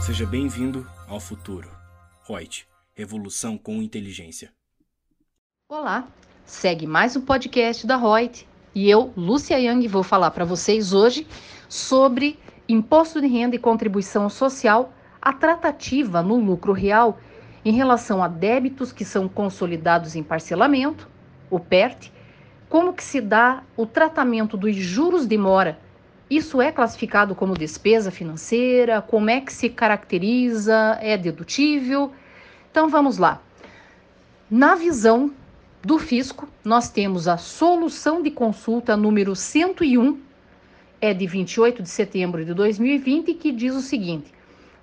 Seja bem-vindo ao futuro. Reut, revolução com inteligência. Olá, segue mais um podcast da Reut e eu, Lúcia Yang, vou falar para vocês hoje sobre imposto de renda e contribuição social, a tratativa no lucro real em relação a débitos que são consolidados em parcelamento, o PERT, como que se dá o tratamento dos juros de mora. Isso é classificado como despesa financeira? Como é que se caracteriza? É dedutível? Então vamos lá. Na visão do fisco, nós temos a solução de consulta número 101, é de 28 de setembro de 2020, que diz o seguinte: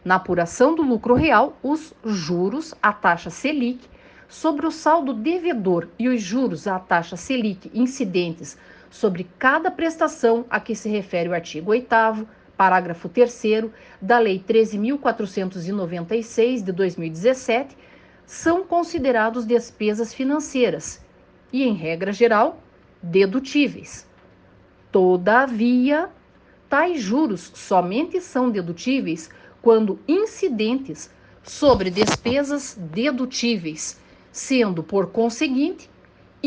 na apuração do lucro real, os juros, a taxa Selic, sobre o saldo devedor e os juros à taxa Selic incidentes sobre cada prestação a que se refere o artigo 8 parágrafo 3 da Lei 13.496 de 2017, são considerados despesas financeiras e, em regra geral, dedutíveis. Todavia, tais juros somente são dedutíveis quando incidentes sobre despesas dedutíveis, sendo, por conseguinte,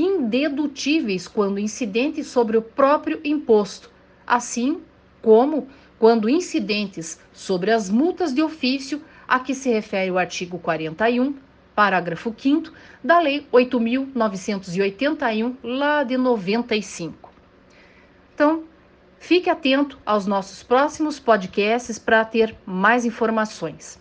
indedutíveis quando incidentes sobre o próprio imposto, assim como quando incidentes sobre as multas de ofício a que se refere o artigo 41, parágrafo 5 da Lei 8.981, lá de 95. Então, Fique atento aos nossos próximos podcasts para ter mais informações.